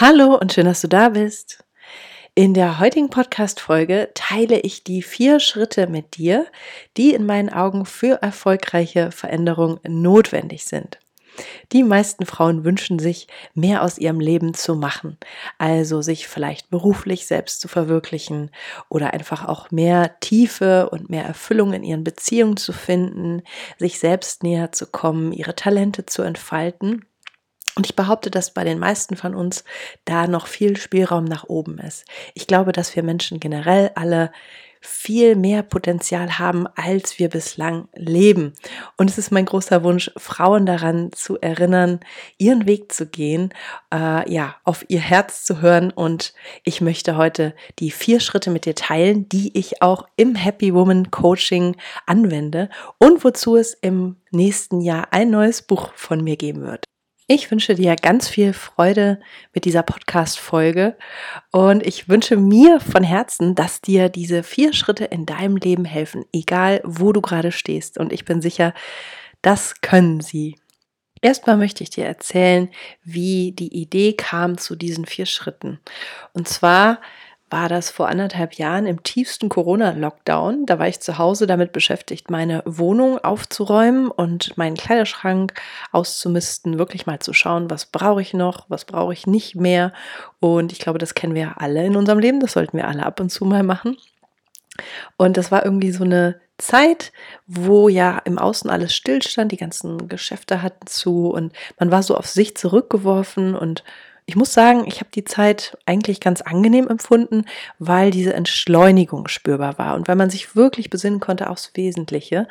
Hallo und schön, dass du da bist. In der heutigen Podcast-Folge teile ich die vier Schritte mit dir, die in meinen Augen für erfolgreiche Veränderung notwendig sind. Die meisten Frauen wünschen sich, mehr aus ihrem Leben zu machen, also sich vielleicht beruflich selbst zu verwirklichen oder einfach auch mehr Tiefe und mehr Erfüllung in ihren Beziehungen zu finden, sich selbst näher zu kommen, ihre Talente zu entfalten und ich behaupte, dass bei den meisten von uns da noch viel Spielraum nach oben ist. Ich glaube, dass wir Menschen generell alle viel mehr Potenzial haben, als wir bislang leben. Und es ist mein großer Wunsch, Frauen daran zu erinnern, ihren Weg zu gehen, äh, ja, auf ihr Herz zu hören. Und ich möchte heute die vier Schritte mit dir teilen, die ich auch im Happy Woman Coaching anwende und wozu es im nächsten Jahr ein neues Buch von mir geben wird. Ich wünsche dir ganz viel Freude mit dieser Podcast-Folge und ich wünsche mir von Herzen, dass dir diese vier Schritte in deinem Leben helfen, egal wo du gerade stehst. Und ich bin sicher, das können sie. Erstmal möchte ich dir erzählen, wie die Idee kam zu diesen vier Schritten. Und zwar war das vor anderthalb Jahren im tiefsten Corona-Lockdown. Da war ich zu Hause damit beschäftigt, meine Wohnung aufzuräumen und meinen Kleiderschrank auszumisten, wirklich mal zu schauen, was brauche ich noch, was brauche ich nicht mehr. Und ich glaube, das kennen wir alle in unserem Leben, das sollten wir alle ab und zu mal machen. Und das war irgendwie so eine Zeit, wo ja im Außen alles stillstand, die ganzen Geschäfte hatten zu und man war so auf sich zurückgeworfen und ich muss sagen, ich habe die Zeit eigentlich ganz angenehm empfunden, weil diese Entschleunigung spürbar war und weil man sich wirklich besinnen konnte aufs Wesentliche.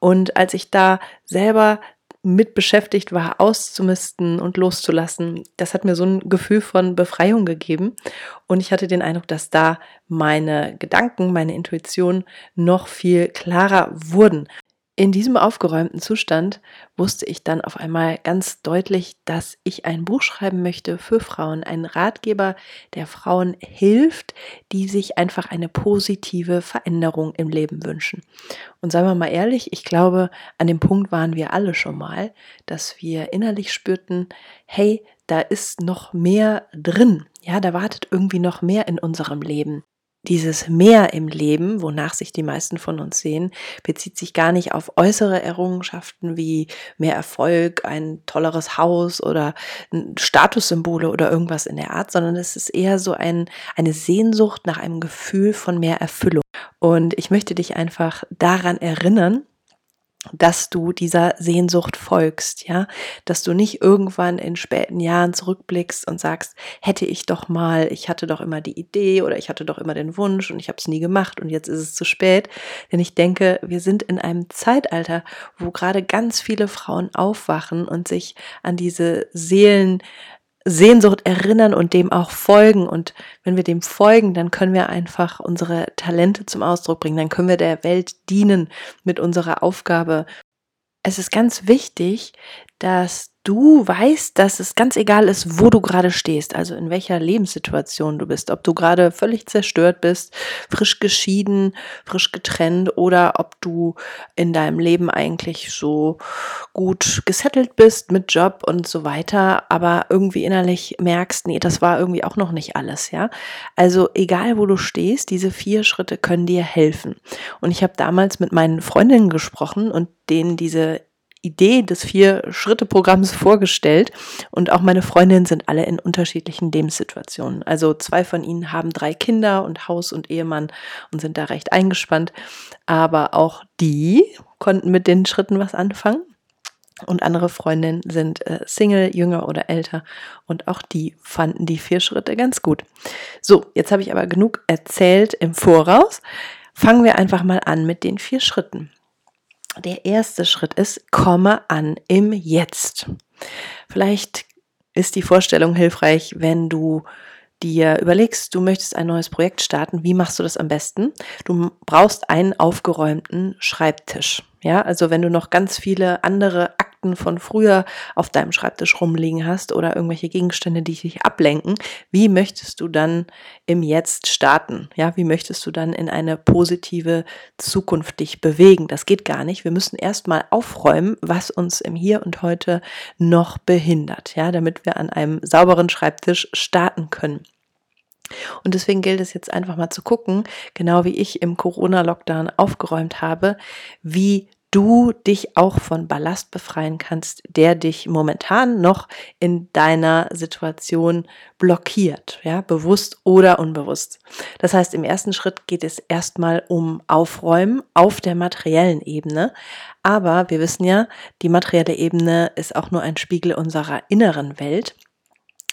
Und als ich da selber mit beschäftigt war, auszumisten und loszulassen, das hat mir so ein Gefühl von Befreiung gegeben. Und ich hatte den Eindruck, dass da meine Gedanken, meine Intuition noch viel klarer wurden. In diesem aufgeräumten Zustand wusste ich dann auf einmal ganz deutlich, dass ich ein Buch schreiben möchte für Frauen, einen Ratgeber, der Frauen hilft, die sich einfach eine positive Veränderung im Leben wünschen. Und seien wir mal ehrlich, ich glaube, an dem Punkt waren wir alle schon mal, dass wir innerlich spürten, hey, da ist noch mehr drin. Ja, da wartet irgendwie noch mehr in unserem Leben dieses Mehr im Leben, wonach sich die meisten von uns sehen, bezieht sich gar nicht auf äußere Errungenschaften wie mehr Erfolg, ein tolleres Haus oder Statussymbole oder irgendwas in der Art, sondern es ist eher so ein, eine Sehnsucht nach einem Gefühl von mehr Erfüllung. Und ich möchte dich einfach daran erinnern, dass du dieser Sehnsucht folgst, ja, dass du nicht irgendwann in späten Jahren zurückblickst und sagst, hätte ich doch mal, ich hatte doch immer die Idee oder ich hatte doch immer den Wunsch und ich habe es nie gemacht und jetzt ist es zu spät, denn ich denke, wir sind in einem Zeitalter, wo gerade ganz viele Frauen aufwachen und sich an diese Seelen Sehnsucht erinnern und dem auch folgen. Und wenn wir dem folgen, dann können wir einfach unsere Talente zum Ausdruck bringen. Dann können wir der Welt dienen mit unserer Aufgabe. Es ist ganz wichtig, dass du weißt, dass es ganz egal ist, wo du gerade stehst, also in welcher Lebenssituation du bist, ob du gerade völlig zerstört bist, frisch geschieden, frisch getrennt oder ob du in deinem Leben eigentlich so gut gesettelt bist mit Job und so weiter, aber irgendwie innerlich merkst, nee, das war irgendwie auch noch nicht alles, ja? Also egal, wo du stehst, diese vier Schritte können dir helfen. Und ich habe damals mit meinen Freundinnen gesprochen und denen diese Idee des Vier-Schritte-Programms vorgestellt und auch meine Freundinnen sind alle in unterschiedlichen Lebenssituationen. Also zwei von ihnen haben drei Kinder und Haus und Ehemann und sind da recht eingespannt, aber auch die konnten mit den Schritten was anfangen. Und andere Freundinnen sind äh, Single, jünger oder älter und auch die fanden die vier Schritte ganz gut. So, jetzt habe ich aber genug erzählt im Voraus. Fangen wir einfach mal an mit den vier Schritten. Der erste Schritt ist, komme an im Jetzt. Vielleicht ist die Vorstellung hilfreich, wenn du dir überlegst, du möchtest ein neues Projekt starten, wie machst du das am besten? Du brauchst einen aufgeräumten Schreibtisch. Ja, also wenn du noch ganz viele andere Akten von früher auf deinem Schreibtisch rumliegen hast oder irgendwelche Gegenstände, die dich ablenken, wie möchtest du dann im Jetzt starten? Ja, wie möchtest du dann in eine positive Zukunft dich bewegen? Das geht gar nicht. Wir müssen erstmal aufräumen, was uns im Hier und heute noch behindert, ja, damit wir an einem sauberen Schreibtisch starten können. Und deswegen gilt es jetzt einfach mal zu gucken, genau wie ich im Corona-Lockdown aufgeräumt habe, wie du dich auch von Ballast befreien kannst, der dich momentan noch in deiner Situation blockiert, ja, bewusst oder unbewusst. Das heißt, im ersten Schritt geht es erstmal um Aufräumen auf der materiellen Ebene. Aber wir wissen ja, die materielle Ebene ist auch nur ein Spiegel unserer inneren Welt.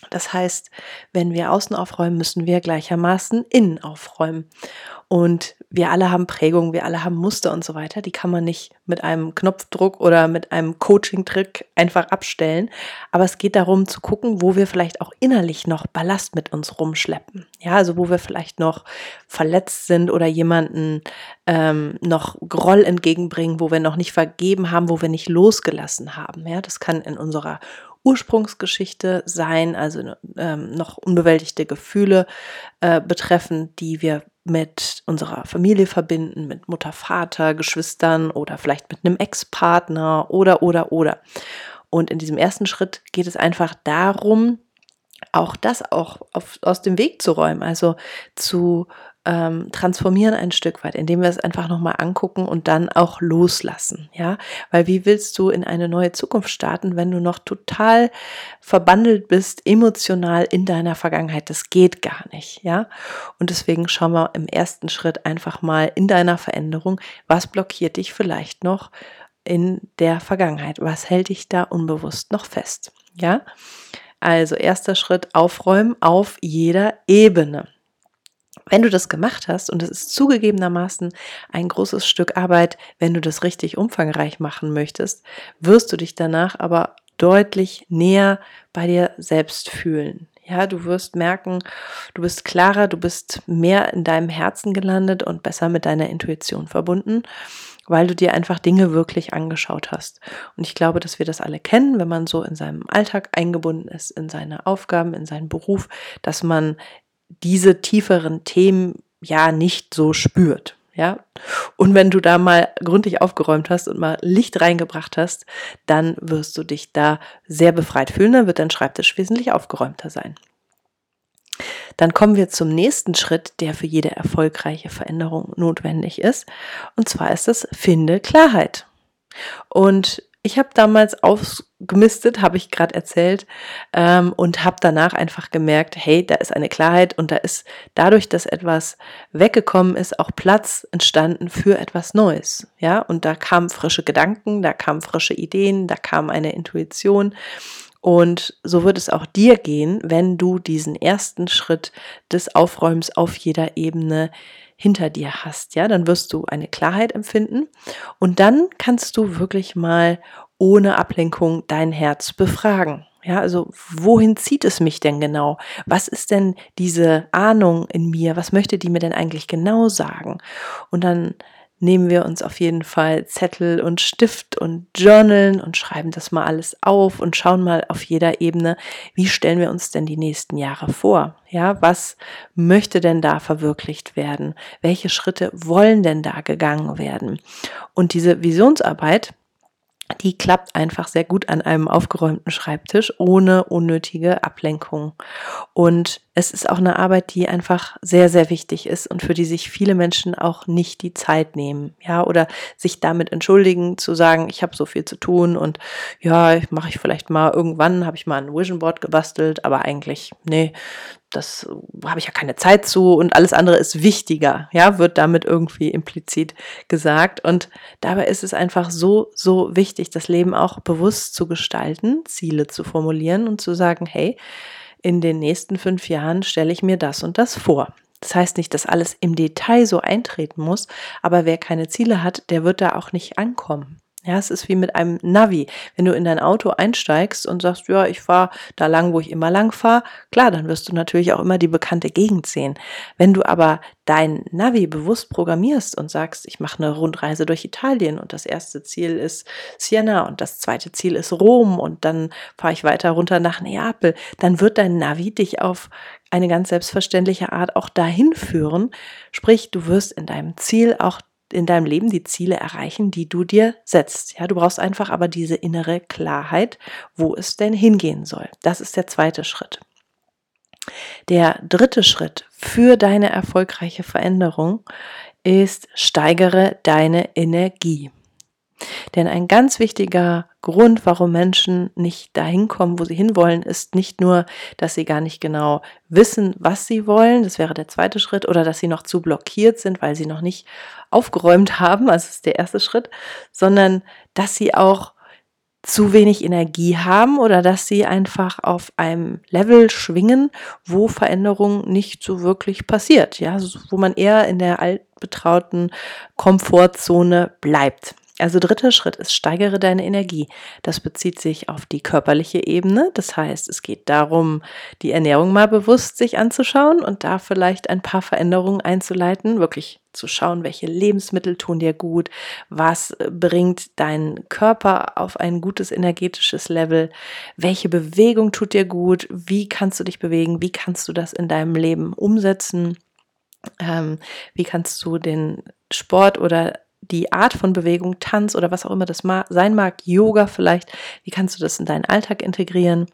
Das heißt, wenn wir außen aufräumen, müssen wir gleichermaßen innen aufräumen. Und wir alle haben Prägungen, wir alle haben Muster und so weiter. Die kann man nicht mit einem Knopfdruck oder mit einem Coaching-Trick einfach abstellen. Aber es geht darum zu gucken, wo wir vielleicht auch innerlich noch Ballast mit uns rumschleppen. Ja, also wo wir vielleicht noch verletzt sind oder jemanden ähm, noch Groll entgegenbringen, wo wir noch nicht vergeben haben, wo wir nicht losgelassen haben. Ja, das kann in unserer Ursprungsgeschichte sein, also ähm, noch unbewältigte Gefühle äh, betreffen, die wir mit unserer Familie verbinden, mit Mutter, Vater, Geschwistern oder vielleicht mit einem Ex-Partner oder, oder, oder. Und in diesem ersten Schritt geht es einfach darum, auch das auch auf, aus dem Weg zu räumen, also zu ähm, transformieren ein Stück weit, indem wir es einfach nochmal angucken und dann auch loslassen, ja, weil wie willst du in eine neue Zukunft starten, wenn du noch total verbandelt bist, emotional in deiner Vergangenheit, das geht gar nicht, ja, und deswegen schauen wir im ersten Schritt einfach mal in deiner Veränderung, was blockiert dich vielleicht noch in der Vergangenheit, was hält dich da unbewusst noch fest, ja, also erster Schritt aufräumen auf jeder Ebene. Wenn du das gemacht hast, und es ist zugegebenermaßen ein großes Stück Arbeit, wenn du das richtig umfangreich machen möchtest, wirst du dich danach aber deutlich näher bei dir selbst fühlen. Ja, du wirst merken, du bist klarer, du bist mehr in deinem Herzen gelandet und besser mit deiner Intuition verbunden, weil du dir einfach Dinge wirklich angeschaut hast. Und ich glaube, dass wir das alle kennen, wenn man so in seinem Alltag eingebunden ist, in seine Aufgaben, in seinen Beruf, dass man diese tieferen Themen ja nicht so spürt. Ja, und wenn du da mal gründlich aufgeräumt hast und mal Licht reingebracht hast, dann wirst du dich da sehr befreit fühlen, dann wird dein Schreibtisch wesentlich aufgeräumter sein. Dann kommen wir zum nächsten Schritt, der für jede erfolgreiche Veränderung notwendig ist. Und zwar ist es Finde Klarheit. Und ich habe damals ausgemistet, habe ich gerade erzählt, ähm, und habe danach einfach gemerkt, hey, da ist eine Klarheit und da ist dadurch, dass etwas weggekommen ist, auch Platz entstanden für etwas Neues. Ja, und da kamen frische Gedanken, da kamen frische Ideen, da kam eine Intuition. Und so wird es auch dir gehen, wenn du diesen ersten Schritt des Aufräumens auf jeder Ebene hinter dir hast, ja, dann wirst du eine Klarheit empfinden und dann kannst du wirklich mal ohne Ablenkung dein Herz befragen. Ja, also wohin zieht es mich denn genau? Was ist denn diese Ahnung in mir? Was möchte die mir denn eigentlich genau sagen? Und dann nehmen wir uns auf jeden Fall Zettel und Stift und Journalen und schreiben das mal alles auf und schauen mal auf jeder Ebene, wie stellen wir uns denn die nächsten Jahre vor? Ja, was möchte denn da verwirklicht werden? Welche Schritte wollen denn da gegangen werden? Und diese Visionsarbeit, die klappt einfach sehr gut an einem aufgeräumten Schreibtisch ohne unnötige Ablenkung. Und es ist auch eine Arbeit, die einfach sehr, sehr wichtig ist und für die sich viele Menschen auch nicht die Zeit nehmen, ja, oder sich damit entschuldigen, zu sagen, ich habe so viel zu tun und ja, mache ich vielleicht mal irgendwann, habe ich mal ein Vision Board gebastelt, aber eigentlich, nee, das habe ich ja keine Zeit zu und alles andere ist wichtiger, ja, wird damit irgendwie implizit gesagt. Und dabei ist es einfach so, so wichtig, das Leben auch bewusst zu gestalten, Ziele zu formulieren und zu sagen, hey, in den nächsten fünf Jahren stelle ich mir das und das vor. Das heißt nicht, dass alles im Detail so eintreten muss, aber wer keine Ziele hat, der wird da auch nicht ankommen. Ja, es ist wie mit einem Navi. Wenn du in dein Auto einsteigst und sagst, ja, ich fahre da lang, wo ich immer lang fahre, klar, dann wirst du natürlich auch immer die bekannte Gegend sehen. Wenn du aber dein Navi bewusst programmierst und sagst, ich mache eine Rundreise durch Italien und das erste Ziel ist Siena und das zweite Ziel ist Rom und dann fahre ich weiter runter nach Neapel, dann wird dein Navi dich auf eine ganz selbstverständliche Art auch dahin führen. Sprich, du wirst in deinem Ziel auch in deinem Leben die Ziele erreichen, die du dir setzt. Ja, du brauchst einfach aber diese innere Klarheit, wo es denn hingehen soll. Das ist der zweite Schritt. Der dritte Schritt für deine erfolgreiche Veränderung ist, steigere deine Energie. Denn ein ganz wichtiger Grund, warum Menschen nicht dahin kommen, wo sie hinwollen, ist nicht nur, dass sie gar nicht genau wissen, was sie wollen, das wäre der zweite Schritt, oder dass sie noch zu blockiert sind, weil sie noch nicht aufgeräumt haben, also das ist der erste Schritt, sondern dass sie auch zu wenig Energie haben oder dass sie einfach auf einem Level schwingen, wo Veränderung nicht so wirklich passiert, ja, wo man eher in der altbetrauten Komfortzone bleibt. Also dritter Schritt ist, steigere deine Energie. Das bezieht sich auf die körperliche Ebene. Das heißt, es geht darum, die Ernährung mal bewusst sich anzuschauen und da vielleicht ein paar Veränderungen einzuleiten, wirklich zu schauen, welche Lebensmittel tun dir gut, was bringt deinen Körper auf ein gutes energetisches Level, welche Bewegung tut dir gut, wie kannst du dich bewegen, wie kannst du das in deinem Leben umsetzen, ähm, wie kannst du den Sport oder die Art von Bewegung, Tanz oder was auch immer das sein mag, Yoga vielleicht, wie kannst du das in deinen Alltag integrieren?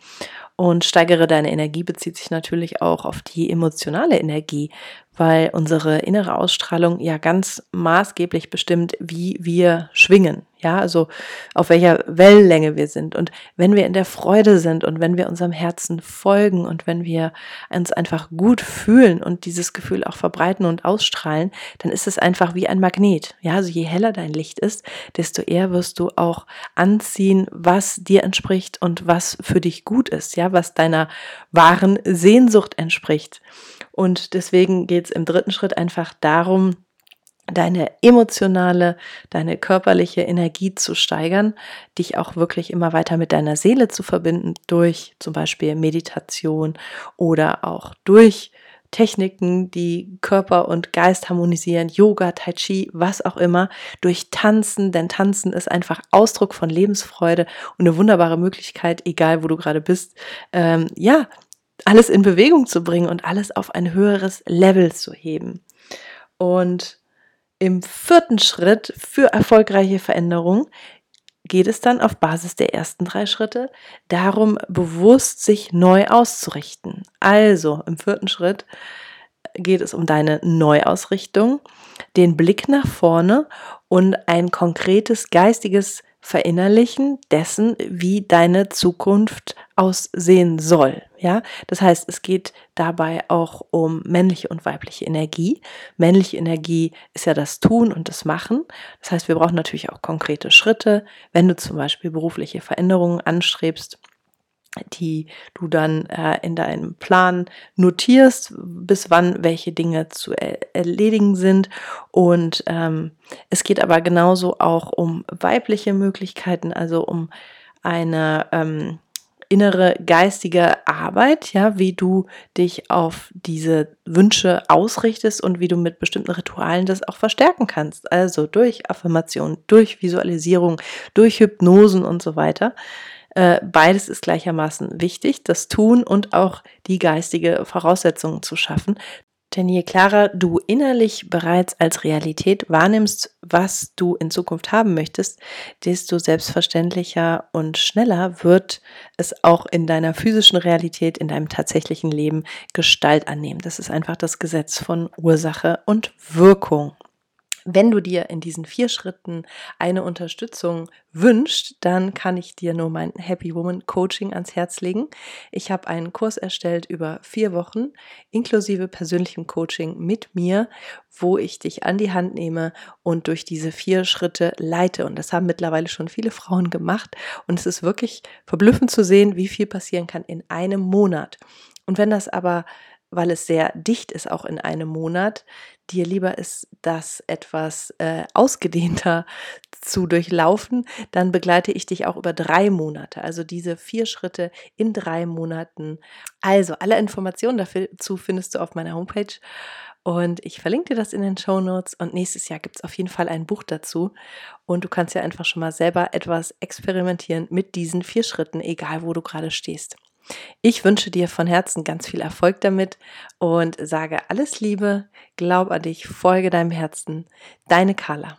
Und steigere deine Energie bezieht sich natürlich auch auf die emotionale Energie, weil unsere innere Ausstrahlung ja ganz maßgeblich bestimmt, wie wir schwingen. Ja, also auf welcher Wellenlänge wir sind. Und wenn wir in der Freude sind und wenn wir unserem Herzen folgen und wenn wir uns einfach gut fühlen und dieses Gefühl auch verbreiten und ausstrahlen, dann ist es einfach wie ein Magnet. Ja, also je heller dein Licht ist, desto eher wirst du auch anziehen, was dir entspricht und was für dich gut ist. Ja, was deiner wahren Sehnsucht entspricht. Und deswegen geht es im dritten Schritt einfach darum, deine emotionale, deine körperliche Energie zu steigern, dich auch wirklich immer weiter mit deiner Seele zu verbinden durch zum Beispiel Meditation oder auch durch Techniken, die Körper und Geist harmonisieren, Yoga, Tai Chi, was auch immer, durch Tanzen, denn Tanzen ist einfach Ausdruck von Lebensfreude und eine wunderbare Möglichkeit, egal wo du gerade bist, ähm, ja, alles in Bewegung zu bringen und alles auf ein höheres Level zu heben. Und im vierten Schritt für erfolgreiche Veränderung geht es dann auf Basis der ersten drei Schritte darum, bewusst sich neu auszurichten. Also im vierten Schritt geht es um deine Neuausrichtung, den Blick nach vorne und ein konkretes geistiges Verinnerlichen dessen, wie deine Zukunft aussehen soll. Ja, das heißt, es geht dabei auch um männliche und weibliche Energie. Männliche Energie ist ja das Tun und das Machen. Das heißt, wir brauchen natürlich auch konkrete Schritte. Wenn du zum Beispiel berufliche Veränderungen anstrebst, die du dann äh, in deinem Plan notierst, bis wann welche Dinge zu er erledigen sind. Und ähm, es geht aber genauso auch um weibliche Möglichkeiten, also um eine ähm, innere geistige Arbeit, ja, wie du dich auf diese Wünsche ausrichtest und wie du mit bestimmten Ritualen das auch verstärken kannst. Also durch Affirmation, durch Visualisierung, durch Hypnosen und so weiter. Äh, beides ist gleichermaßen wichtig, das Tun und auch die geistige Voraussetzungen zu schaffen. Denn je klarer du innerlich bereits als Realität wahrnimmst, was du in Zukunft haben möchtest, desto selbstverständlicher und schneller wird es auch in deiner physischen Realität, in deinem tatsächlichen Leben Gestalt annehmen. Das ist einfach das Gesetz von Ursache und Wirkung. Wenn du dir in diesen vier Schritten eine Unterstützung wünscht, dann kann ich dir nur mein Happy Woman Coaching ans Herz legen. Ich habe einen Kurs erstellt über vier Wochen, inklusive persönlichem Coaching mit mir, wo ich dich an die Hand nehme und durch diese vier Schritte leite. Und das haben mittlerweile schon viele Frauen gemacht. Und es ist wirklich verblüffend zu sehen, wie viel passieren kann in einem Monat. Und wenn das aber weil es sehr dicht ist, auch in einem Monat, dir lieber ist, das etwas äh, ausgedehnter zu durchlaufen, dann begleite ich dich auch über drei Monate. Also diese vier Schritte in drei Monaten. Also alle Informationen dazu findest du auf meiner Homepage. Und ich verlinke dir das in den Show Notes. Und nächstes Jahr gibt es auf jeden Fall ein Buch dazu. Und du kannst ja einfach schon mal selber etwas experimentieren mit diesen vier Schritten, egal wo du gerade stehst. Ich wünsche dir von Herzen ganz viel Erfolg damit und sage alles Liebe, glaub an dich, folge deinem Herzen. Deine Carla.